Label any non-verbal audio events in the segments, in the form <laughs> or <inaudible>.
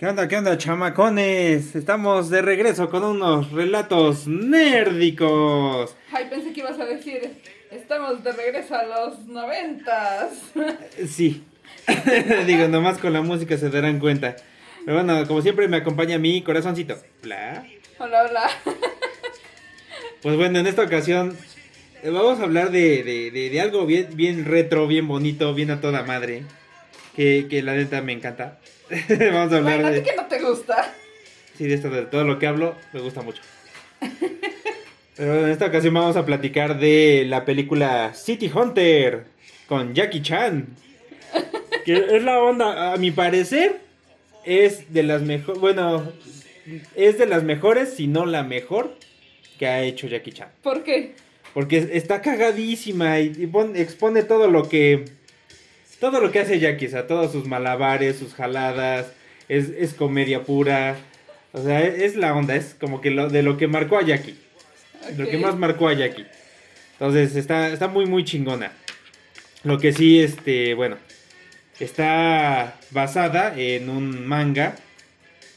¿Qué onda, qué onda, chamacones? Estamos de regreso con unos relatos nérdicos. Ay, pensé que ibas a decir, estamos de regreso a los noventas. Sí. <laughs> Digo, nomás con la música se darán cuenta. Pero bueno, como siempre me acompaña mi corazoncito. Hola. Hola, hola. Pues bueno, en esta ocasión eh, vamos a hablar de, de, de, de algo bien, bien retro, bien bonito, bien a toda madre. Que, que la neta me encanta. <laughs> vamos a hablar Bueno, ¿a de... que no te gusta? Sí, de esto, de todo lo que hablo, me gusta mucho. Pero en esta ocasión vamos a platicar de la película City Hunter con Jackie Chan. Que es la onda, a mi parecer, es de las mejores, bueno, es de las mejores, si no la mejor que ha hecho Jackie Chan. ¿Por qué? Porque está cagadísima y, y pon- expone todo lo que. Todo lo que hace Jackie, o sea, todos sus malabares, sus jaladas. Es, es comedia pura. O sea, es, es la onda, es como que lo, de lo que marcó a Jackie. Lo que más marcó a Jackie. Entonces, está, está muy, muy chingona. Lo que sí, este, bueno. Está basada en un manga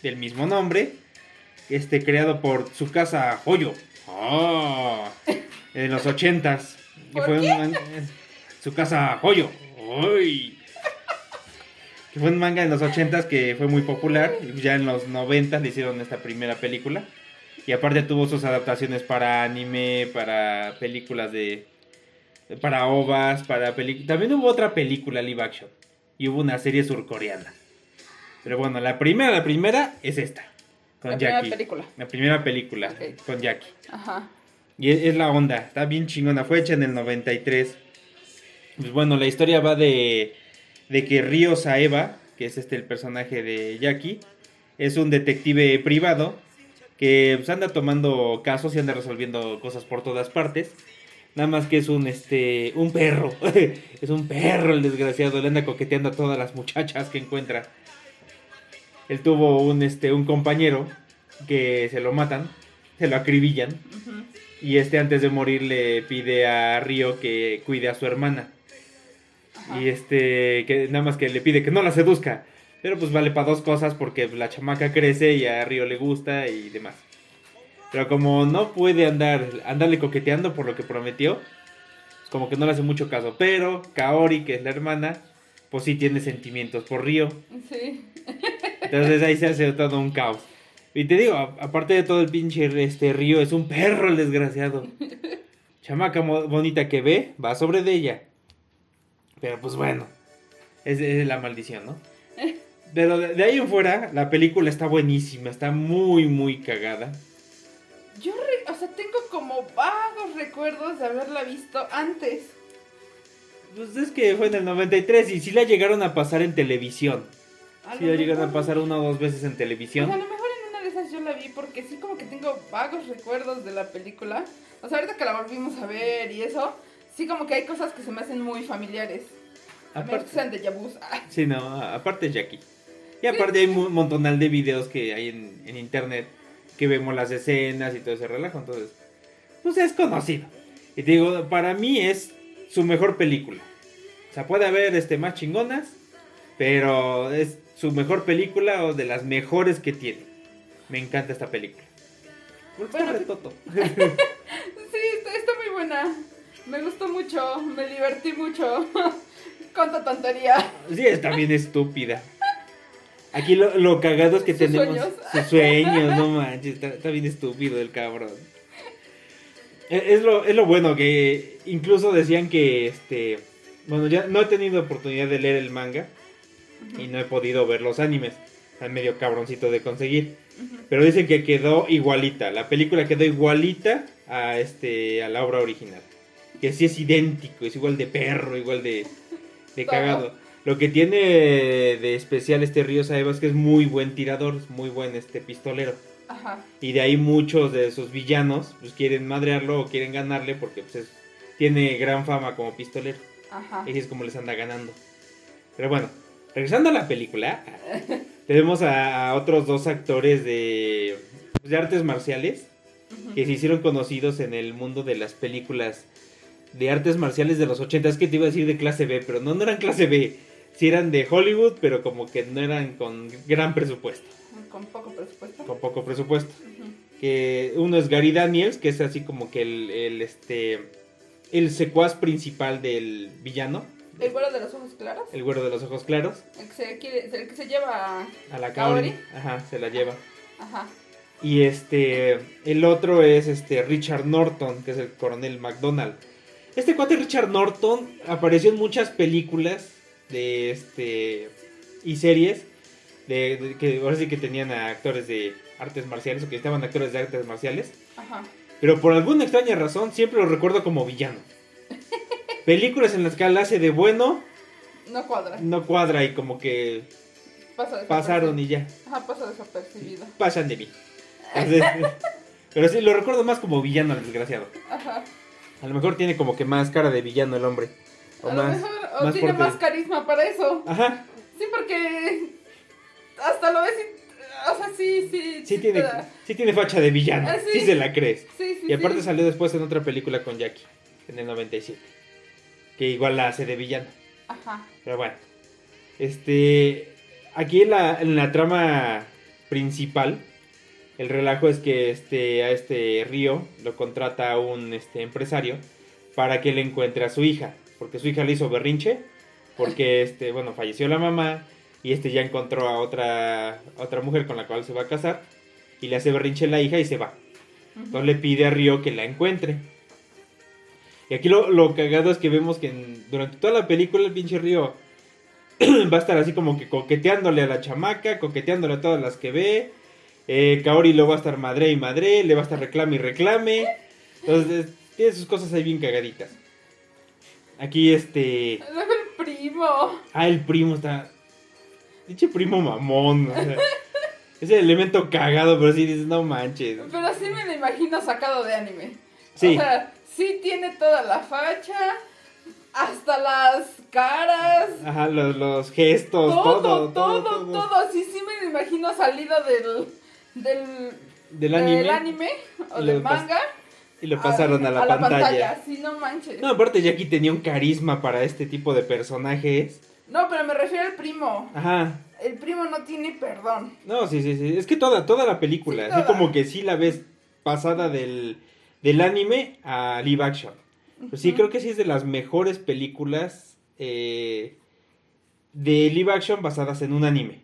del mismo nombre. Este, creado por Tsukasa Hoyo. Ah, en los ochentas. ¿Por fue qué? un man- su casa Hoyo. ¡Ay! Que fue un manga en los ochentas que fue muy popular. y Ya en los noventas le hicieron esta primera película. Y aparte tuvo sus adaptaciones para anime, para películas de... Para ovas, para películas... También hubo otra película live action. Y hubo una serie surcoreana. Pero bueno, la primera, la primera es esta. Con La primera Jackie. película. La primera película con Jackie. Ajá. Y es, es la onda, está bien chingona, fue hecha en el 93. Pues bueno, la historia va de, de que Ryo Saeva, que es este el personaje de Jackie, es un detective privado que pues, anda tomando casos y anda resolviendo cosas por todas partes. Nada más que es un este un perro. <laughs> es un perro el desgraciado, le anda coqueteando a todas las muchachas que encuentra. Él tuvo un este un compañero que se lo matan, se lo acribillan. Y este antes de morir le pide a Río que cuide a su hermana. Ajá. Y este, que nada más que le pide que no la seduzca. Pero pues vale para dos cosas porque la chamaca crece y a Río le gusta y demás. Pero como no puede andar, andarle coqueteando por lo que prometió, pues como que no le hace mucho caso. Pero Kaori, que es la hermana, pues sí tiene sentimientos por Río. Sí. Entonces ahí se hace todo un caos. Y te digo, aparte de todo el pinche este río, es un perro el desgraciado. <laughs> Chamaca bonita que ve, va sobre de ella. Pero pues bueno, es, es la maldición, ¿no? <laughs> Pero de, de ahí en fuera, la película está buenísima, está muy, muy cagada. Yo, re- o sea, tengo como vagos recuerdos de haberla visto antes. Pues es que fue en el 93 y sí la llegaron a pasar en televisión. A Sí la llegaron a pasar una o dos veces en Pues televisión. a lo mejor en una de esas yo la vi porque sí como que tengo vagos recuerdos de la película. O sea, ahorita que la volvimos a ver y eso, sí como que hay cosas que se me hacen muy familiares. A menos Aparte- que sean de Yabus. <laughs> Sí, no, a- aparte Jackie. Y aparte hay un montonal de videos que hay en, en internet que vemos las escenas y todo ese relajo. Entonces, pues es conocido. Y te digo, para mí es su mejor película. O sea, puede haber este, más chingonas, pero es su mejor película o de las mejores que tiene. Me encanta esta película. Bueno. <laughs> Sí, está, está muy buena. Me gustó mucho, me divertí mucho. <laughs> Cuánta tontería. Sí, está bien estúpida. Aquí lo, lo cagado es que Sus tenemos sueños. sus sueños, no manches, está, está bien estúpido el cabrón. Es, es lo, es lo bueno que incluso decían que este bueno, ya no he tenido oportunidad de leer el manga y no he podido ver los animes. Están medio cabroncito de conseguir. Pero dicen que quedó igualita. La película quedó igualita a este a la obra original. Que sí es idéntico, es igual de perro, igual de, de cagado. Lo que tiene de especial este Río Saeva es que es muy buen tirador, es muy buen este pistolero. Ajá. Y de ahí muchos de sus villanos pues quieren madrearlo o quieren ganarle porque pues es- tiene gran fama como pistolero. Ajá. Y es como les anda ganando. Pero bueno, regresando a la película, <laughs> tenemos a, a otros dos actores de, pues, de artes marciales que se hicieron conocidos en el mundo de las películas de artes marciales de los 80. Es que te iba a decir de clase B, pero no, no eran clase B. sí eran de Hollywood, pero como que no eran con gran presupuesto. Con poco presupuesto. Con poco presupuesto. Que uno es Gary Daniels, que es así como que el, el, este el secuaz principal del villano, El güero de los ojos claros. el güero de los ojos claros, El que se, quiere, el que se lleva. a la. Kaori, ajá, se la lleva. Ajá. Y este, el otro es este Richard Norton, que es el coronel McDonald. Este cuate Richard Norton apareció en muchas películas de este y series de, de- que ahora sí que tenían a actores de artes marciales o que estaban actores de artes marciales, Ajá. pero por alguna extraña razón siempre lo recuerdo como villano. <laughs> Películas en las que él hace de bueno No cuadra. no cuadra y como que Pasa pasaron y ya. Ajá, pasa desapercibido. pasan de mí. <laughs> Entonces, pero sí, lo recuerdo más como villano, el desgraciado. Ajá. A lo mejor tiene como que más cara de villano el hombre. O A lo mejor. O más tiene más carisma para eso. Ajá, Sí, porque. Hasta lo ves y. O sea, sí, sí. sí tiene, sí tiene facha de villano. Ah, sí. sí. se la crees. Sí, sí. Y aparte salió después en otra película con Jackie, en el 97. Que igual la hace de villano. Ajá. Pero bueno. Este. Aquí en la, en la trama principal. El relajo es que este, a este Río lo contrata un este, empresario para que le encuentre a su hija. Porque su hija le hizo berrinche. Porque este, bueno, falleció la mamá. Y este ya encontró a otra, a otra mujer con la cual se va a casar. Y le hace berrinche a la hija y se va. Entonces le pide a Río que la encuentre. Y aquí lo, lo cagado es que vemos que en- durante toda la película el pinche Río <clears throat> va a estar así como que coqueteándole a la chamaca, coqueteándole a todas las que ve. Eh, Kaori lo va a estar madre y madre, le va a estar reclame y reclame. Entonces tiene sus cosas ahí bien cagaditas. Aquí este... Luego <laughs> el primo. Ah, el primo está... Diche primo mamón. o sea, ese elemento cagado, pero sí dices, no manches. Pero sí me lo imagino sacado de anime. Sí. O sea, sí tiene toda la facha. Hasta las caras. Ajá, los, los gestos, Todo, todo, todo, todo, Sí, sí me lo imagino salido del. Del, Del anime. anime o del manga. Y lo pasaron a, la, pantalla. Sí, no manches. No, aparte Jackie tenía un carisma para este tipo de personajes. No, pero me refiero al primo. Ajá. El primo no tiene perdón. No, sí, sí, sí. Es que toda, toda la película, Sí, así toda. como que sí la ves pasada del, del anime a live action. Pues sí, creo que sí es de las mejores películas eh, de live action basadas en un anime.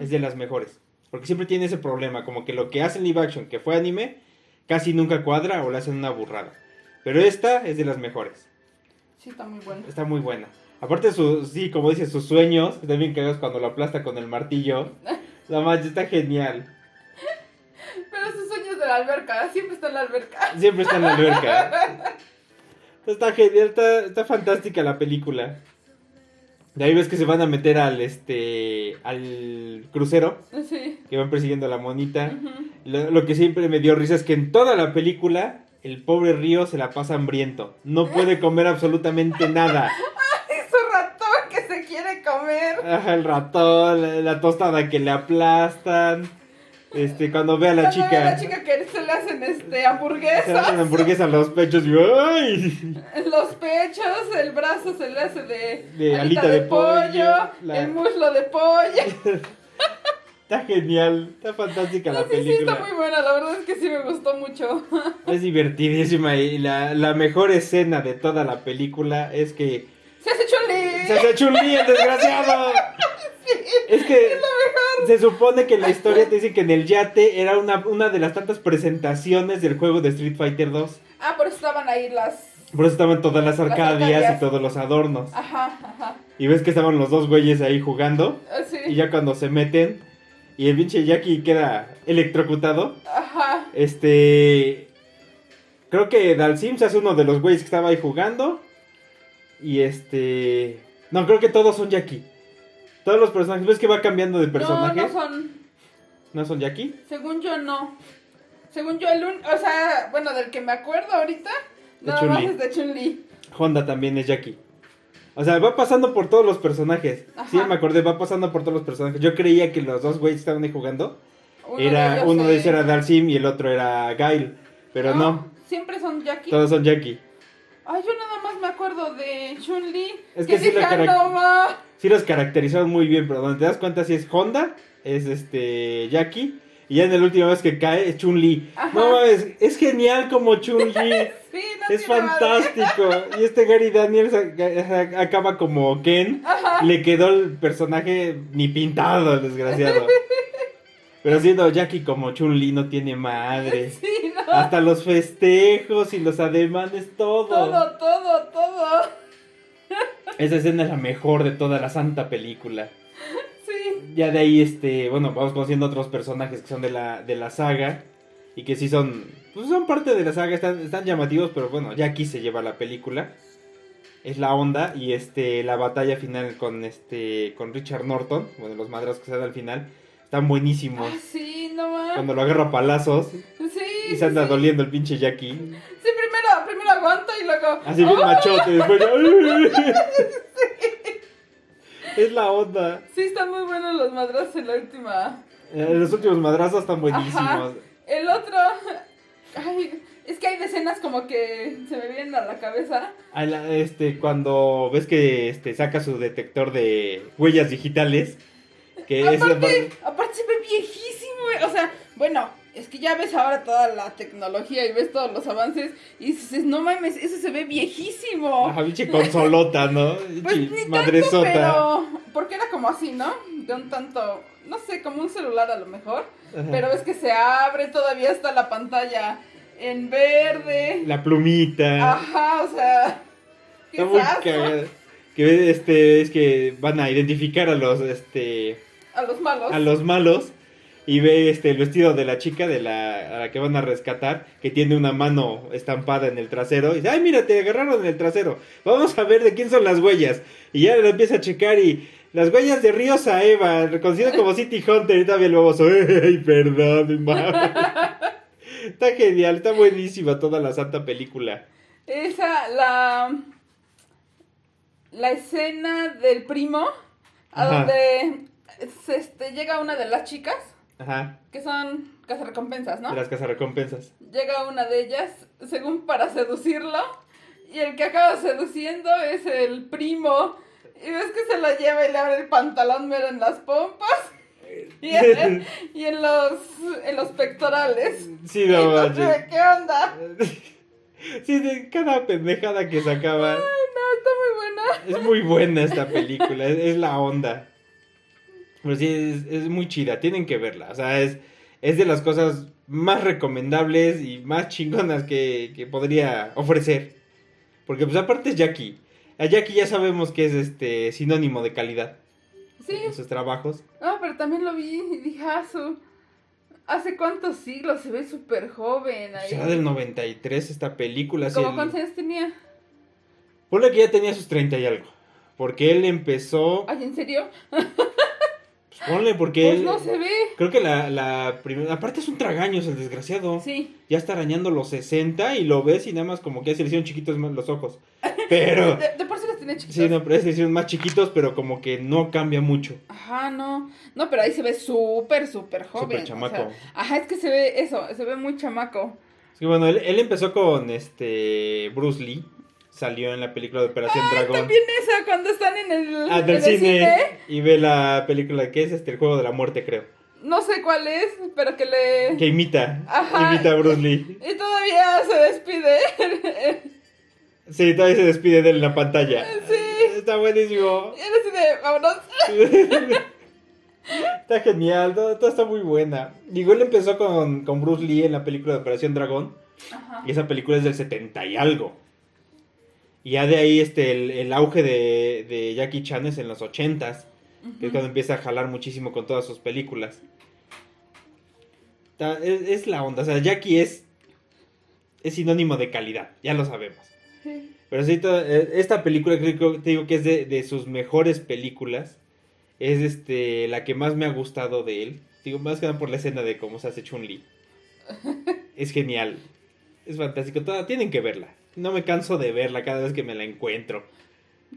Es de las mejores. Porque siempre tiene ese problema, como que lo que hace en live action, que fue anime, casi nunca cuadra o le hacen una burrada. Pero esta es de las mejores. Sí, está muy bueno. Está muy buena. Aparte, su, sí, como dice, sus sueños, están bien cagados cuando lo aplasta con el martillo. <laughs> La mancha está genial. Pero sus sueños de la alberca, siempre está en la alberca. Siempre está en la alberca. <laughs> Está genial, está, está fantástica la película. De ahí ves que se van a meter al este al crucero, Sí. que van persiguiendo a la monita. Lo, lo que siempre me dio risa es que en toda la película el pobre Río se la pasa hambriento. No puede <laughs> comer absolutamente nada. Es su ratón que se quiere comer. Ajá, el ratón, la, la tostada que le aplastan. Este, cuando ve a la Cuando ve chica, a la chica que se le hacen este se le hamburguesas. hacen hamburguesa a los pechos y ¡ay! Los pechos, el brazo se le hace de, De alita de pollo, la- el muslo de pollo. <laughs> Está genial, está fantástica No, la sí, sí, película. está muy buena, la verdad es que sí me gustó mucho. <laughs> Es divertidísima y la, la mejor escena de toda la película es que Se hace chuli. se hace chulí el desgraciado. <laughs> Es que se supone que en la historia te dice que en el yate era una, una de las tantas presentaciones del juego de Street Fighter 2. Ah, por eso estaban ahí las. Por eso estaban todas las Las arcadias y todos los adornos. Ajá, ajá. Y ves que estaban los dos güeyes ahí jugando. Así. Y ya cuando se meten y el pinche Jackie queda electrocutado. Ajá. Este. Creo que Dalsim se hace uno de los güeyes que estaba ahí jugando. Y este. No, creo que todos son Jackie. Todos los personajes. ¿Ves que va cambiando de No, personaje? no son. ¿No son Jackie? Según yo, no. Según yo, el un... O sea, bueno, del que me acuerdo ahorita, De nada más Chun-Li. es de Chun-Li. Honda también es Jackie. O sea, va pasando por todos los personajes. Ajá. Sí, me acordé, va pasando por todos los personajes. Yo creía que los dos güeyes estaban ahí jugando. Uno de era, ellos uno de ellos era Dalsim y el otro era Gail. Pero no, Siempre son Jackie. todos son Jackie. Ay, yo nada más me acuerdo de Chun-Li. Es que que sí "Ah, carac- no, ma". Sí los caracterizaron muy bien, pero donde te das cuenta si es Honda, es este Jackie. Y ya en la última vez que cae es Chun-Li. No mames, es genial como Chun-Li. <laughs> Sí, no es madre. fantástico. Y este Gary Daniels acaba como Ken. Le quedó el personaje ni pintado, desgraciado. <laughs> Pero siendo Jackie como Chun-Li no tiene madre. <laughs> Sí, no. Hasta los festejos y los ademanes, todo. Todo, todo, todo. Esa escena es la mejor de toda la santa película. Sí. Ya de ahí, este, bueno, vamos conociendo otros personajes que son de la, de la saga. Y que sí son, pues son parte de la saga, están, están llamativos, pero bueno, aquí se lleva la película. Es la onda y este, la batalla final con este, con Richard Norton, bueno, los madrazos que se dan al final, están buenísimos. Ah, sí, no más. Cuando lo agarra a palazos Sí. y se anda sí, sí. doliendo el pinche Jackie. Sí, primero, primero aguanta y luego. Así bien ¡Oh! machote, después ya- <laughs> Es la onda. Sí, están muy buenos los madrazos en la última. Eh, Los últimos madrazos están buenísimos. Ajá. El otro. <laughs> Ay, es que hay decenas como que se me vienen a la cabeza. Este, cuando ves que este, saca su detector de huellas digitales, que es la Aparte, parte- aparte se ve viejísimo. eh. O sea, bueno, es que ya ves ahora toda la tecnología y ves todos los avances y dices, no mames, eso se ve viejísimo. Ajá, pinche consolota, ¿no? <laughs> Pues ni tanto, madresota. pero porque era como así, ¿no? De un tanto, no sé, como un celular a lo mejor, Ajá. pero es que se abre todavía está la pantalla en verde. La plumita. Ajá, o sea, qué Está muy cagada. Que este, es que van a identificar a los, este, a los malos. a los malos y ve este el vestido de la chica de la a la que van a rescatar que tiene una mano estampada en el trasero y dice, "Ay, mira, te agarraron en el trasero. Vamos a ver de quién son las huellas." Y ya lo empieza a checar y las huellas de Río Saeva, reconocido como City Hunter y todavía el baboso, "Ey, perdón, mami." <laughs> Está genial, está buenísima toda la santa película. Esa, la. La escena del primo, a Ajá. donde este, llega una de las chicas, Ajá, que son cazarrecompensas, ¿no? de las cazarrecompensas. Llega una de ellas, según para seducirlo, y el que acaba seduciendo es el primo. Y ves que se la lleva y le abre el pantalón mero en las pompas. Y en, y en los, en los pectorales. Sí, no manches. ¿Qué onda? <laughs> Sí, de cada pendejada que sacaba. Ay, no, está muy buena. Es muy buena esta película, es, es la onda. Pero sí, es, es muy chida, tienen que verla. O sea, es, es de las cosas más recomendables y más chingonas que, que podría ofrecer. Porque pues aparte es Jackie. A Jackie ya sabemos que es este sinónimo de calidad Sí, en sus trabajos. no, pero también lo vi y dije, ah, su... ¿Hace cuántos siglos? Se ve súper joven ahí. Será del 93 esta película. ¿Cómo el- cuántos años tenía? Ponle que ya tenía sus 30 y algo. Porque él empezó... Ay, ¿en serio? <laughs> ponle porque Pues no se ve. Creo que la, la primera... Aparte es un tragaños el desgraciado. Sí. Ya está arañando los 60 y lo ves y nada más como que ya se le hicieron chiquitos más los ojos. Pero... <laughs> De, de por sí los tenía chiquitos. Sí, no, pero se hicieron más chiquitos, pero como que no cambia mucho. Ajá, no. No, pero ahí se ve súper, súper joven. Súper o chamaco. sea, ajá, es que se ve eso, se ve muy chamaco. Sí, bueno, él, él empezó con este Bruce Lee. Salió en la película de Operación Dragón. También esa, cuando están en el, Ah, del el cine, Y ve la película que es este, el juego de la muerte, creo. No sé cuál es, pero que le... Que imita. Ajá. Imita a Bruce Lee. Y todavía se despide. <laughs> Sí, todavía se despide de él en la pantalla. Sí. Está buenísimo. Y él así de, vámonos. <laughs> está genial, todo, todo está muy buena. Digo, él empezó con, con Bruce Lee en la película de Operación Dragón. Ajá. Y esa película es del 70 y algo. Y ya de ahí este, el, el auge de, de Jackie Chan es en los 80s. Que es cuando empieza a jalar muchísimo con todas sus películas. Es, es la onda. O sea, Jackie es, es sinónimo de calidad. Ya lo sabemos. Sí. Pero sí, eh, esta película creo que te digo que es de, de sus mejores películas. Es este la que más me ha gustado de él. Digo, más que nada por la escena de cómo se hace Chun-Li. <laughs> Es genial. Es fantástico. Toda- tienen que verla. No me canso de verla cada vez que me la encuentro.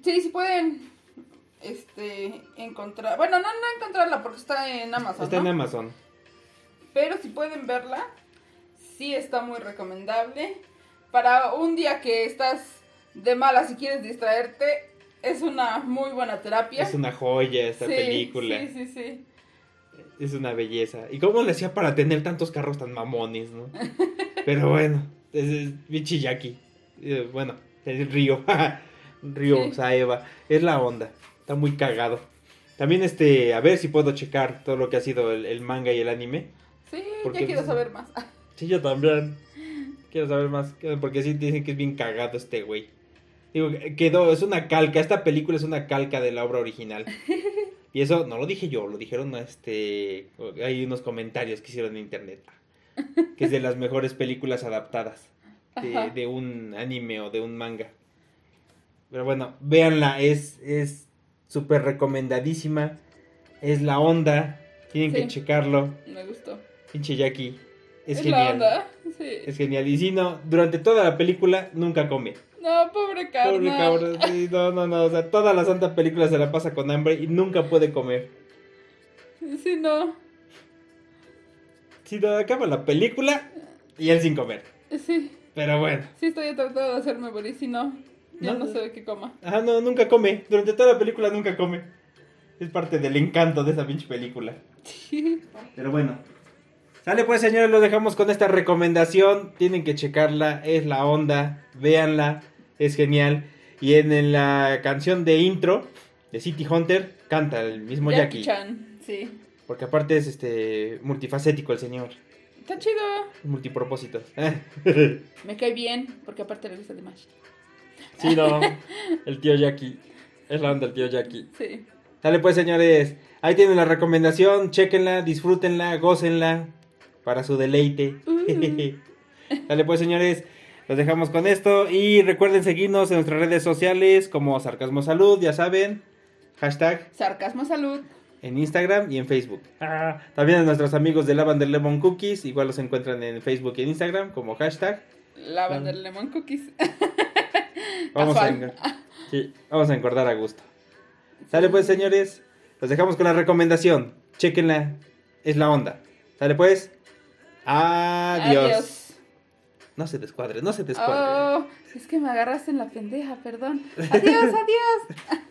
Sí, sí pueden este encontrar. Bueno, no, no encontrarla porque está en Amazon. Está en. Amazon. Pero si pueden verla, sí está muy recomendable. Para un día que estás de mala si quieres distraerte. Es una muy buena terapia. Es una joya esta Sí, película. Sí, sí, sí. Es una belleza. ¿Y cómo le hacía para tener tantos carros tan mamones, no? Pero bueno, es, es bichi Jackie. Eh, bueno, es Río. <laughs> Río Sí. Saeva. Es la onda. Está muy cagado. También este, a ver si puedo checar todo lo que ha sido el, el manga y el anime. Sí, Porque ya quiero pues- saber más. <laughs> Sí, yo también. Quiero saber más. Porque sí dicen que es bien cagado este güey. Digo, quedó, es una calca. Esta película es una calca de la obra original. <laughs> Y eso no lo dije yo, lo dijeron este. Hay unos comentarios que hicieron en internet. Que es de las mejores películas adaptadas de, un anime o de un manga. Pero bueno, véanla, es es súper recomendadísima. Es la onda. Tienen que Sí. checarlo. Me gustó. Pinche Jackie. Es, Es, genial. la onda. Sí. Es genial. Y si no, durante toda la película nunca come. No, pobre carnal. Pobre cabrón. Sí, no, no, no. O sea, toda la santa película se la pasa con hambre y nunca puede comer. Sí, no. Si no acaba la película y él sin comer. Sí. Pero bueno. Sí, estoy tratando de hacerme morir. Si no, ya No, no, sé de qué coma. Ajá, no, nunca come. Durante toda la película nunca come. Es parte del encanto de esa pinche película. Pero bueno. Sale pues señores, lo dejamos con esta recomendación. Tienen que checarla, es la onda, véanla, es genial. Y en, en la canción de intro de City Hunter canta el mismo Jackie. Jackie-chan. Sí. Porque aparte es este multifacético el señor, Está chido. multipropósitos. <laughs> Me cae bien, porque aparte le gusta de más. sí, no, <laughs> el tío Jackie. Es la onda el tío Jackie. Sí. Dale pues señores, ahí tienen la recomendación, chequenla, disfrútenla, gócenla para su deleite. <laughs> Dale pues señores, los dejamos con esto y recuerden seguirnos en nuestras redes sociales como Sarcasmo Salud, ya saben, hashtag Sarcasmo salud. En Instagram y en Facebook. Ah, también a nuestros amigos de Lavender Lemon Cookies, igual los encuentran en Facebook y en Instagram como hashtag. Lavender lemon cookies. <laughs> Vamos a, sí, vamos a engordar a gusto. Sale pues, señores. Los dejamos con la recomendación. Chequenla. Es la onda. Sale pues. Adiós. No se descuadre, no se descuadre. Oh, es que me agarraste en la pendeja, perdón. Adiós, <laughs> adiós.